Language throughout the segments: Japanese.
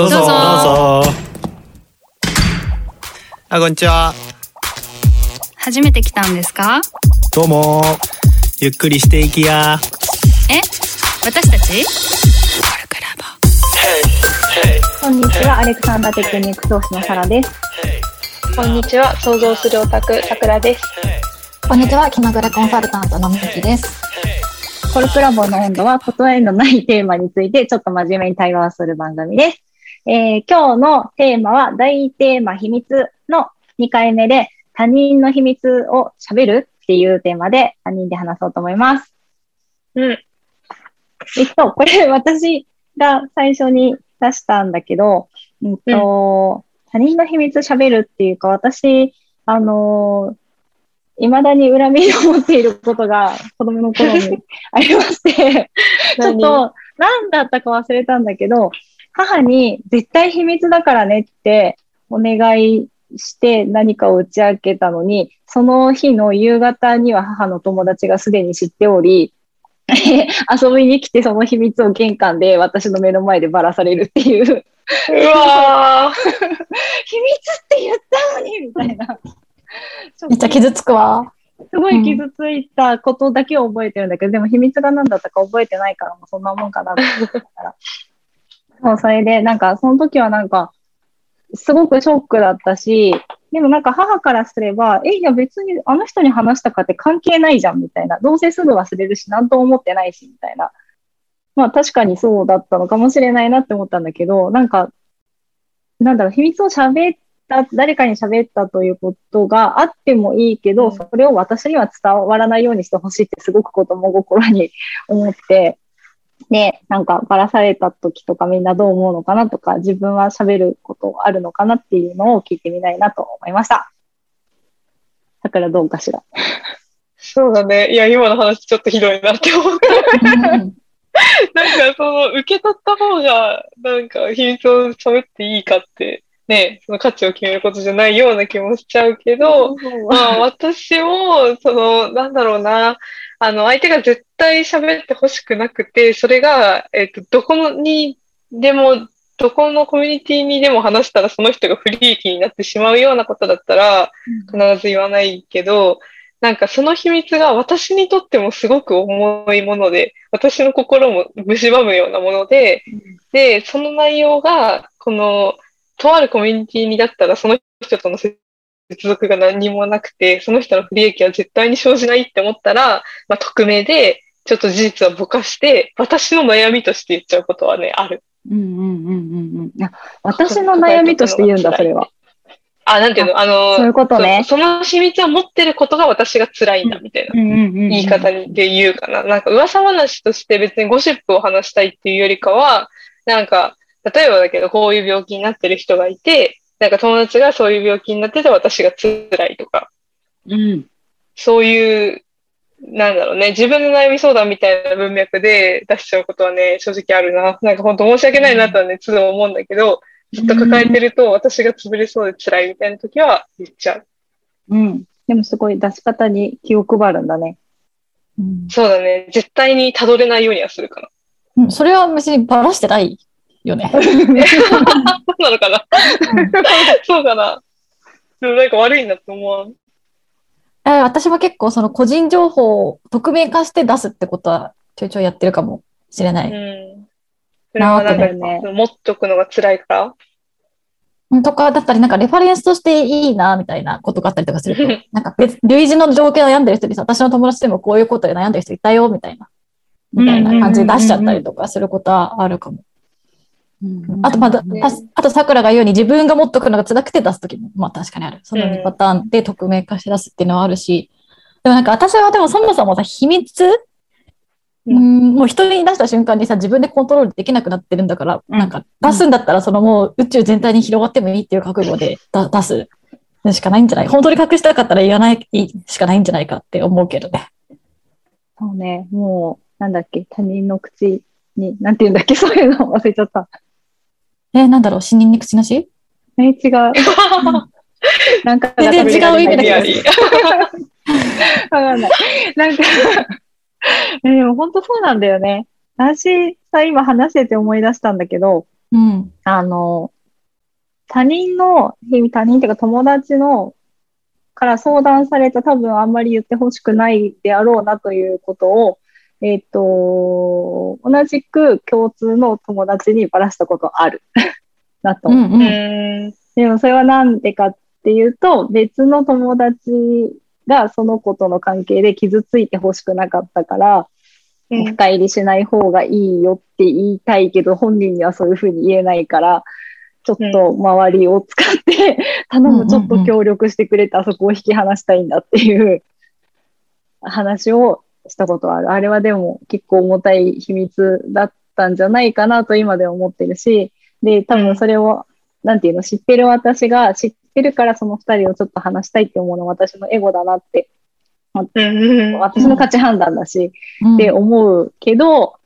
どうぞ。どうぞ。あこんにちは。初めて来たんですか？どうも。ゆっくりしていきや。え？私たち？こんにちは、アレクサンダーテクニック投資のサラです。こんにちは、想像するオタク、さくらです。こんにちは、気まぐれコンサルタントのみきです。コルクラボの温度は答えのないテーマについてちょっと真面目に対話をする番組です。えー今日のテーマは大テーマ秘密の2回目で他人の秘密を喋るっていうテーマで他人で話そうと思います。うん。えっと、これ私が最初に出したんだけど、うんと他人の秘密喋るっていうか、私、あのー、未だに恨みを持っていることが子供の頃にありまして、ちょっと何だったか忘れたんだけど、母に絶対秘密だからねってお願いして何かを打ち明けたのに、その日の夕方には母の友達がすでに知っており、遊びに来てその秘密を玄関で私の目の前でばらされるっていう、秘密っうわて言ったのにみたいな。めっちゃ傷つくわ。すごい傷ついたことだけを覚えてるんだけど、でも秘密が何だったか覚えてないからもうそんなもんかなと思ったから。そう、それで、なんか、その時はなんか、すごくショックだったし、でもなんか母からすれば、え、いや別にあの人に話したかって関係ないじゃん、みたいな。どうせすぐ忘れるし、なんとも思ってないし、みたいな。まあ確かにそうだったのかもしれないなって思ったんだけど、なんか、なんだろう、秘密を喋った、誰かに喋ったということがあってもいいけど、うんそれを私には伝わらないようにしてほしいってすごく子供心に思って、で、なんかばらされた時とかみんなどう思うのかなとか、自分は喋ることあるのかなっていうのを聞いてみたいなと思いました。だからどうかしら？そうだね。いや、今の話ちょっとひどいなって思った。なんか、その、受け取った方が、なんか、秘密を喋っていいかって、ね、その価値を決めることじゃないような気もしちゃうけど、まあ、私も、その、なんだろうな、あの、相手が絶対喋ってほしくなくて、それが、えっと、どこのにでも、どこのコミュニティにでも話したらその人が不利益になってしまうようなことだったら、必ず言わないけど、なんかその秘密が私にとってもすごく重いもので、私の心も蝕むようなもので、で、その内容が、この、とあるコミュニティにだったらその人との接続が何にもなくて、その人の不利益は絶対に生じないって思ったら、まあ、匿名で、ちょっと事実はぼかして、私の悩みとして言っちゃうことはね、ある。うんうんうんうんうん。私の悩みとして言うんだ、それは。あ、なんていうの？あの、そういうことねそその秘密を持ってることが私が辛いんだ、みたいな。言い方で言うかな。なんか噂話として別にゴシップを話したいっていうよりかは、なんか、例えばだけどこういう病気になってる人がいて、なんか友達がそういう病気になってて私が辛いとか、うん。そういう、なんだろうね、自分の悩み相談みたいな文脈で出しちゃうことはね、正直あるな。なんか本当申し訳ないなとはね、都度思うんだけど、ずっと抱えてると私が潰れそうで辛いみたいな時は言っちゃう。うん。でもすごい出し方に気を配るんだね。うんそうだね、絶対に辿れないようにはするかな。うんそれは別にバラしてないよね。そうなのかなそうかなでもなんか悪いなって思わん？え私も結構その個人情報を匿名化して出すってことはちょいちょいやってるかもしれない。うん。それはなんか、ね持っとくのが辛いから？うんとかだったり、なんかレファレンスとしていいなみたいなことがあったりとかすると、なんか別、類似の条件を悩んでる人にさ、私の友達でもこういうことで悩んでる人いたよみたいな、みたいな感じで出しちゃったりとかすることはあるかも。あと、まだ、あと、桜が言うように自分が持っとくのが辛くて出すときも、まあ確かにある。その2パターンで匿名化して出すっていうのはあるし、でもなんか私はでもそもそもさ、秘密うん。うん、もう人に出した瞬間にさ、自分でコントロールできなくなってるんだから、うん。なんか出すんだったら、そのもう宇宙全体に広がってもいいっていう覚悟でだ出すしかないんじゃない。本当に隠したかったら言わないしかないんじゃないかって思うけどね。そうね、もう、なんだっけ、他人の口に、なんて言うんだっけ、そういうの忘れちゃった。え、なんだろう？死人に口なし？え、違う。なんか、全然違う意味だけど わかんない。なんか えでも本当そうなんだよね。私さ、今話してて思い出したんだけど、うん。あの、他人の、他人っていうか友達の、から相談された多分あんまり言ってほしくないであろうなということを、えっ、と、同じく共通の友達にばらしたことある。なと思う。うんうん。うん。でもそれはなんでかっていうと、別の友達がその子との関係で傷ついてほしくなかったから、深入りしない方がいいよって言いたいけど、本人にはそういうふうに言えないから、ちょっと周りを使って、頼む、ちょっと協力してくれて、あそこを引き離したいんだっていう話をしたことある。あれはでも結構重たい秘密だったんじゃないかなと今では思ってるし、で、多分それを、なんていうの、知ってる私が知ってるからその二人をちょっと話したいって思うのは私のエゴだなって、うん。私の価値判断だし、うんって思うけど、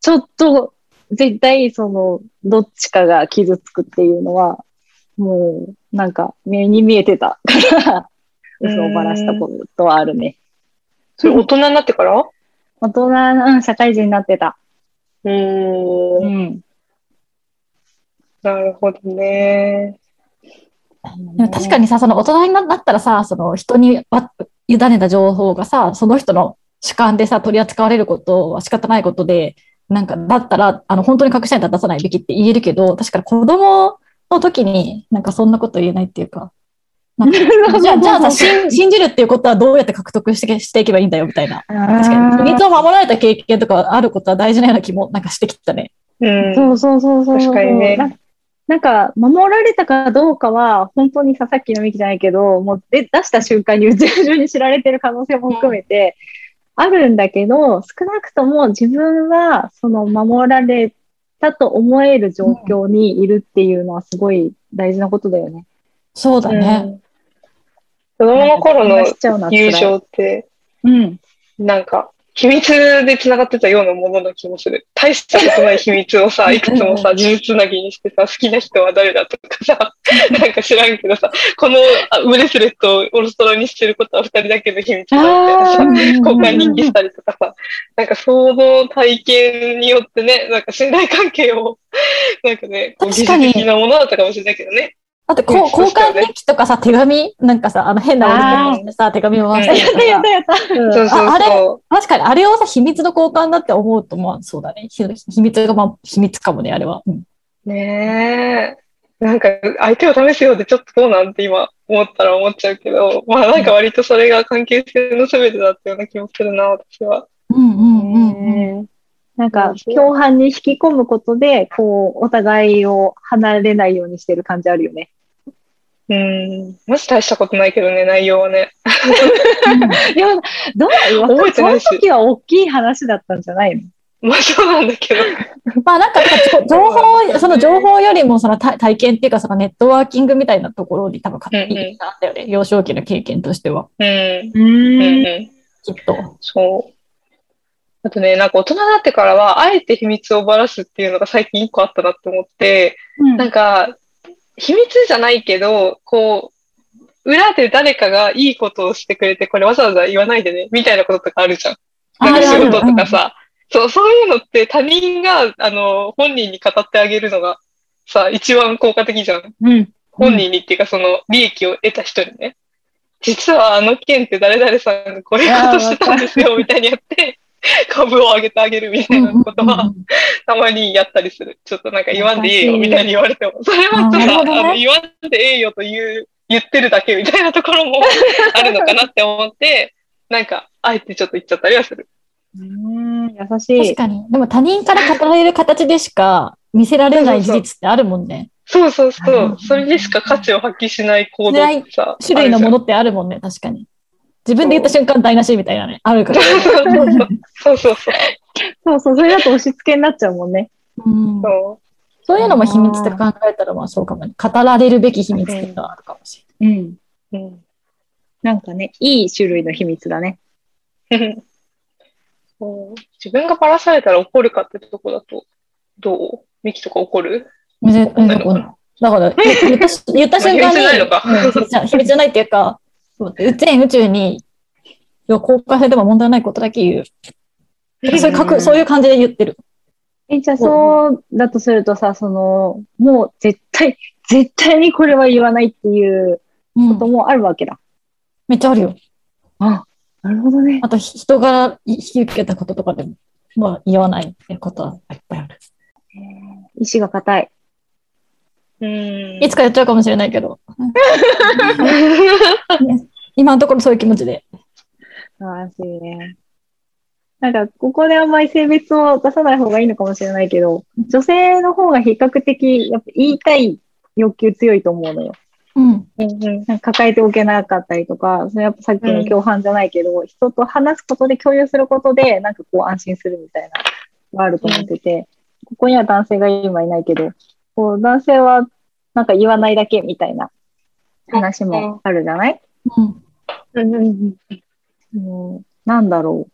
ちょっと絶対そのどっちかが傷つくっていうのは、もうなんか目に見えてたから、嘘をばらしたことはあるね。それ大人になってから？大人、うん、社会人になってた。うーん。うん。なるほどね。でも確かにさ、その大人になったらさ、その人にわ委ねた情報がさ、その人の主観でさ、取り扱われることは仕方ないことで、なんか、だったら、あの、本当に隠したい出さないべきって言えるけど、確かに子供の時になんかそんなこと言えないっていうか じゃあ、じゃあさ信、信じるっていうことはどうやって獲得してしていけばいいんだよみたいな。確かに、秘密を守られた経験とかあることは大事なような気もなんかしてきたね。うん。そうそうそうそう。確かにねななんか、守られたかどうかは、本当にさ、さっきのミキじゃないけど、もうで出した瞬間に宇宙中に知られてる可能性も含めて、あるんだけど、少なくとも自分は、その守られたと思える状況にいるっていうのはすごい大事なことだよね。そうだね。うん子供の頃の友情って、うん。なんか、秘密で繋がってたようなものな気もする。大したことない秘密をさ、いくつもさ、事実つなぎにしてさ、好きな人は誰だとかさ、なんか知らんけどさ、このあブレスレットをオルストラにしてることは二人だけの秘密だみたいなさ、交換人気したりとかさ、なんか想像体験によってね、なんか信頼関係を、なんかね、こう的なものだったかもしれないけどね。だってこう、うん交換日記とかさ、手紙、なんかさ、あの変な折り込みしてさ、手紙を回したりとかさやったやったやった。うんそうそうああれ？そ確かに、あれをさ、秘密の交換だって思うと、まあ、そうだね。ひ秘密が、まあ、秘密かもね、あれは。うんう。ねえ。なんか、相手を試すようでちょっとどうなんて今思ったら思っちゃうけど、まあなんか割とそれが関係性の全てだったような気もするな、私は。うんうんうんうん。なんか、共犯に引き込むことで、こう、お互いを離れないようにしてる感じあるよね。うん。マジ大したことないけどね、内容はね。いや、どうその覚えてないし時は大きい話だったんじゃないの？まあそうなんだけど。まあなんか、情報、その情報よりもその体体験っていうか、そのネットワーキングみたいなところに多分勝手になんだよね。幼少期の経験としては。うん。ううんうん。きっと。そう。あとね、なんか大人になってからは、あえて秘密をばらすっていうのが最近一個あったなって思って、なんか、秘密じゃないけど、こう、裏で誰かがいいことをしてくれて、これわざわざ言わないでね、みたいなこととかあるじゃん。なんか仕事とかさ、そう、そういうのって他人が、あの、本人に語ってあげるのが、さ、一番効果的じゃん。うん。本人にっていうか、その、利益を得た人にね。実はあの件って誰々さんがこういうことしてたんですよ、みたいにやって、株を上げてあげるみたいなことは、たまにやったりする。ちょっとなんか言わんでええよ、みたいに言われても。それはちょっと、言わんでええよという、言ってるだけみたいなところもあるのかなって思って、なんか、あえてちょっと言っちゃったりはする。うん、優しい。確かに。でも他人から語られる形でしか見せられない事実ってあるもんね。そうそうそうんう。それでしか価値を発揮しない行動ってさ、種類のものってあるもんね、確かに。自分で言った瞬間台無しみたいなね、あるから。そうそうそう。そうそうそれだと押し付けになっちゃうもんね。うんそそういうのも秘密って考えたら、まあそうかもね。語られるべき秘密っていうのはあるかもしうん。う。うんなんかね、いい種類の秘密だね。そう自分がばらされたら怒るかってとこだと、どう？ミキとか怒る？れない。全然怒んないだから、言ったし言った瞬間に、まあ秘密じゃないのかうん秘密じゃないっていうか、そう全宇宙に、公開されても問題ないことだけ言う。そういうかくそういう感じで言ってる。え、じゃあそうだとするとさ、その、もう絶対、絶対にこれは言わないっていううんこともあるわけだ。めっちゃあるよ。あ、なるほどね。あと、ひ人柄引き受けたこととかでも、まあ、言わないことはいっぱいある。意志が固い。うん。いつかやっちゃうかもしれないけど。今のところそういう気持ちで。素晴らしいね。なんか、ここであんまり性別を出さない方がいいのかもしれないけど、女性の方が比較的、やっぱ言いたい欲求強いと思うのよ。うん。うんうんなんか抱えておけなかったりとか、それやっぱさっきの共犯じゃないけど、人と話すことで共有することで、なんかこう安心するみたいなのがあると思ってて、ここには男性が今いないけど、こう男性はなんか言わないだけみたいな話もあるじゃない、うん。うん。う、なん。だろう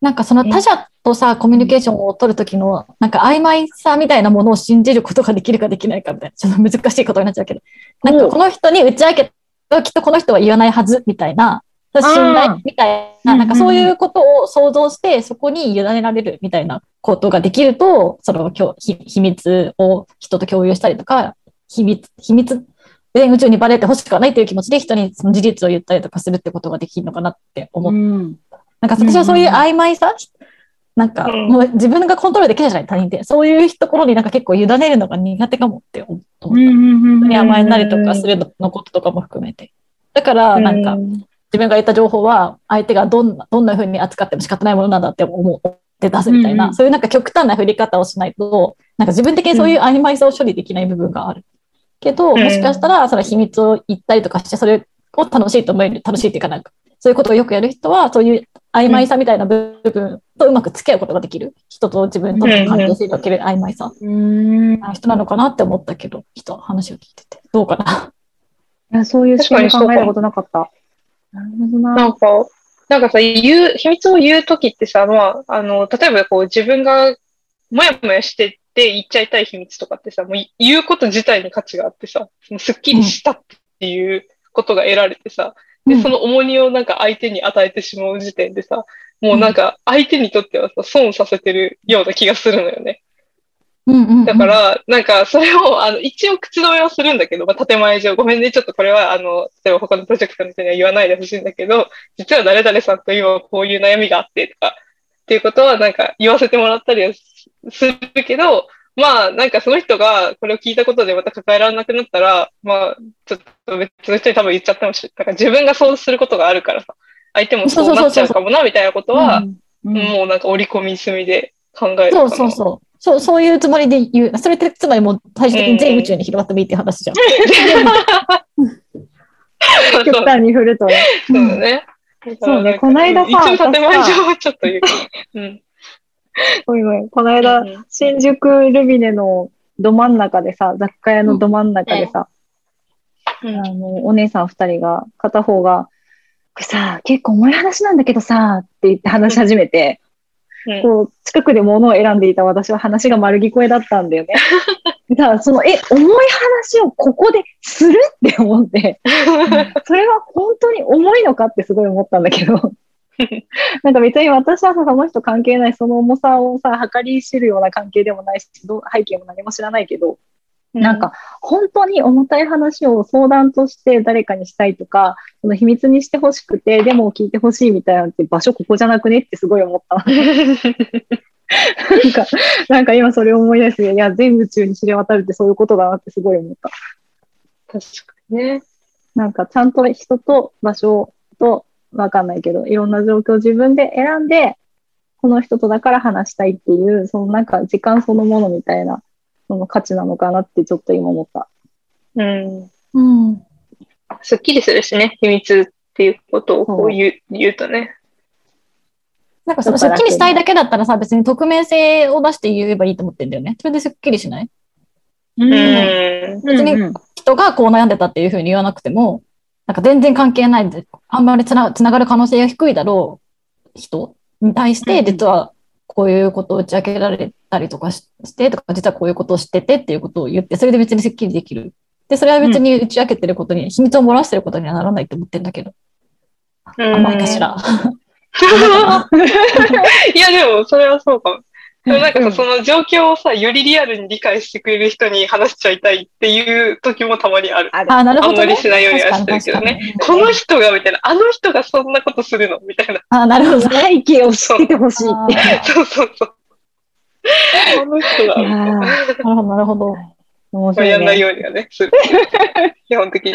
なん。かその他者とさ、コミュニケーションを取るときの、なん。か曖昧さみたいなものを信じることができるかできないかみたいな、ちょっと難しいことになっちゃうけど、なん。かこの人に打ち明けたきっとこの人は言わないはずみたいな、信頼みたいな、なん。かそういうことを想像して、そこに委ねられるみたいなことができると、そのきょ秘密を人と共有したりとか、秘密、秘密、全宇宙にバレてほしくはないという気持ちで人にその事実を言ったりとかするってことができるのかなって思う。っうん。なんか私はそういう曖昧さ、なんかうんもう自分がコントロールできないじゃない、他人って。そういうところになんか結構委ねるのが苦手かもって思った。うんに甘えんだりとかするののこととかも含めて。だから、なんか自分が言った情報は相手がどんな、どんな風に扱っても仕方ないものなんだって思って出すみたいな、うんうんそういうなんか極端な振り方をしないと、なんか自分的にそういう曖昧さを処理できない部分がある。けど、うんもしかしたらその秘密を言ったりとかして、それを楽しいと思える、楽しいっていうかなんか、そういうことをよくやる人は、そういう曖昧さみたいな部分とうまく付き合うことができる。人と自分との関係性における曖昧さ。人なのかなって思ったけど、人、話を聞いてて。どうかな。やそういう視点で考えたことなかった。なるほどなな。んか、なんかさ、言う、秘密を言うときってさ、まあ、あの、例えばこう自分がもやもやしてて言っちゃいたい秘密とかってさ、もう言うこと自体に価値があってさ、そのすっきりしたっていうことが得られてさ、で、うん。その重荷をなんか相手に与えてしまう時点でさ、もうなんか相手にとってはさ、損させてるような気がするのよね。うんうんうん。だか、ら、なんか、それを、あの、一応口止めはするんだけど、まあ、建前上、ごめんね、ちょっとこれは、あの、例えば他のプロジェクトの人には言わないでほしいんだけど、実は誰々さんと今こういう悩みがあって、とか、っていうことは、なんか、言わせてもらったりはすするけど、まあ、なんかその人がこれを聞いたことでまた抱えられなくなったら、まあ、ちょっと別の人に多分言っちゃってもし、だから自分がそうすることがあるからさ、相手もそうなっちゃうかもな、みたいなことは、うんもうなんか織り込み済みで考えるかな。そうそうそう。そう、そういうつもりで言う。それってつまりもう最終的に全宇宙に広がってもいいって話じゃん。極端に振るとね。そうだね。そうねこの間さ一応建前上はちょっと言う。うん。ごめんごめん。この間、うん新宿ルビネのど真ん中でさ、雑貨屋のど真ん中でさ、うん。あの、お姉さん二人が、片方が、これさ、結構重い話なんだけどさ、って言って話し始めて、うん。こう、近くで物を選んでいた私は話が丸聞こえだったんだよね。だから、その、え、重い話をここでする？って思って、それは本当に重いのかってすごい思ったんだけど、なんか別に私はさ、その人関係ない、その重さをさ、計り知るような関係でもないし、背景も何も知らないけど、なんか、本当に重たい話を相談として誰かにしたいとか、その秘密にしてほしくて、でも聞いてほしいみたいなのって場所ここじゃなくねってすごい思った。なんか、なんか今それを思い出して、いや、全宇宙に知れ渡るってそういうことだなってすごい思った。確かにね。なんかちゃんと人と場所と、わかんないけど、いろんな状況を自分で選んで、この人とだから話したいっていう、そのなんか時間そのものみたいな、その価値なのかなってちょっと今思った。うん。うん。すっきりするしね、秘密っていうことをこう言う言うとね。なんかそのすっきりしたいだけだったらさ、別に匿名性を出して言えばいいと思ってんだよね。それですっきりしない？うん。別にうん人がこう悩んでたっていうふうに言わなくても、なんか全然関係ないで、あんまりつなつながる可能性が低いだろう人に対して、うん実はこういうことを打ち明けられたりとかししてとか、実はこういうことを知っててっていうことを言って、それで別にすっきりできる。で、それは別に打ち明けてることに、秘密を漏らしてることにはならないと思ってるんだけど。うん甘いかしら。いや、でも、それはそうかも。でもなんかさ、その状況をさ、よりリアルに理解してくれる人に話しちゃいたいっていう時もたまにある。あなるほど、ね。あんまりしないようにはしてるけどね。この人がみたいな、あの人がそんなことするの？みたいな。あ、なるほど。背景を知っててほしいって。そうそうそう。この人が、なるほど、なるほど。面白い、やんないね。ようにはね、する。基本的に。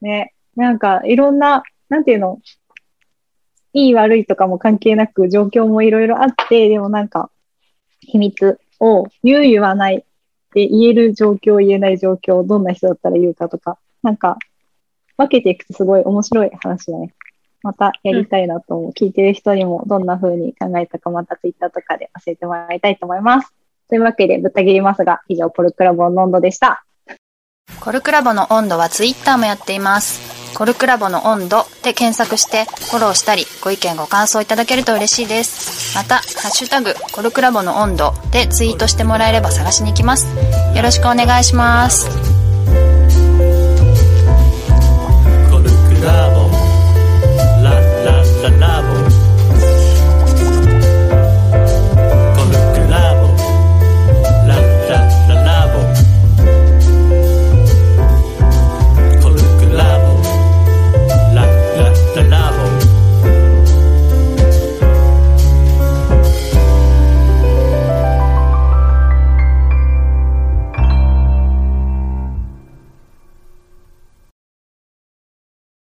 ね。なんか、いろんな、なんていうの、いい悪いとかも関係なく状況もいろいろあって、でもなんか、秘密を言う言わないで言える状況、言えない状況、どんな人だったら言うかとか、なんか、分けていくとすごい面白い話だね。またやりたいなと思う。聞いてる人にもどんな風に考えたかまたツイッターとかで教えてもらいたいと思います。というわけで、ぶった切りますが、以上、ポルクラボンノンドでした。コルクラボの温度はツイッターもやっています。コルクラボの温度で検索してフォローしたりご意見ご感想いただけると嬉しいです。また、ハッシュタグコルクラボの温度でツイートしてもらえれば探しに行きます。よろしくお願いします。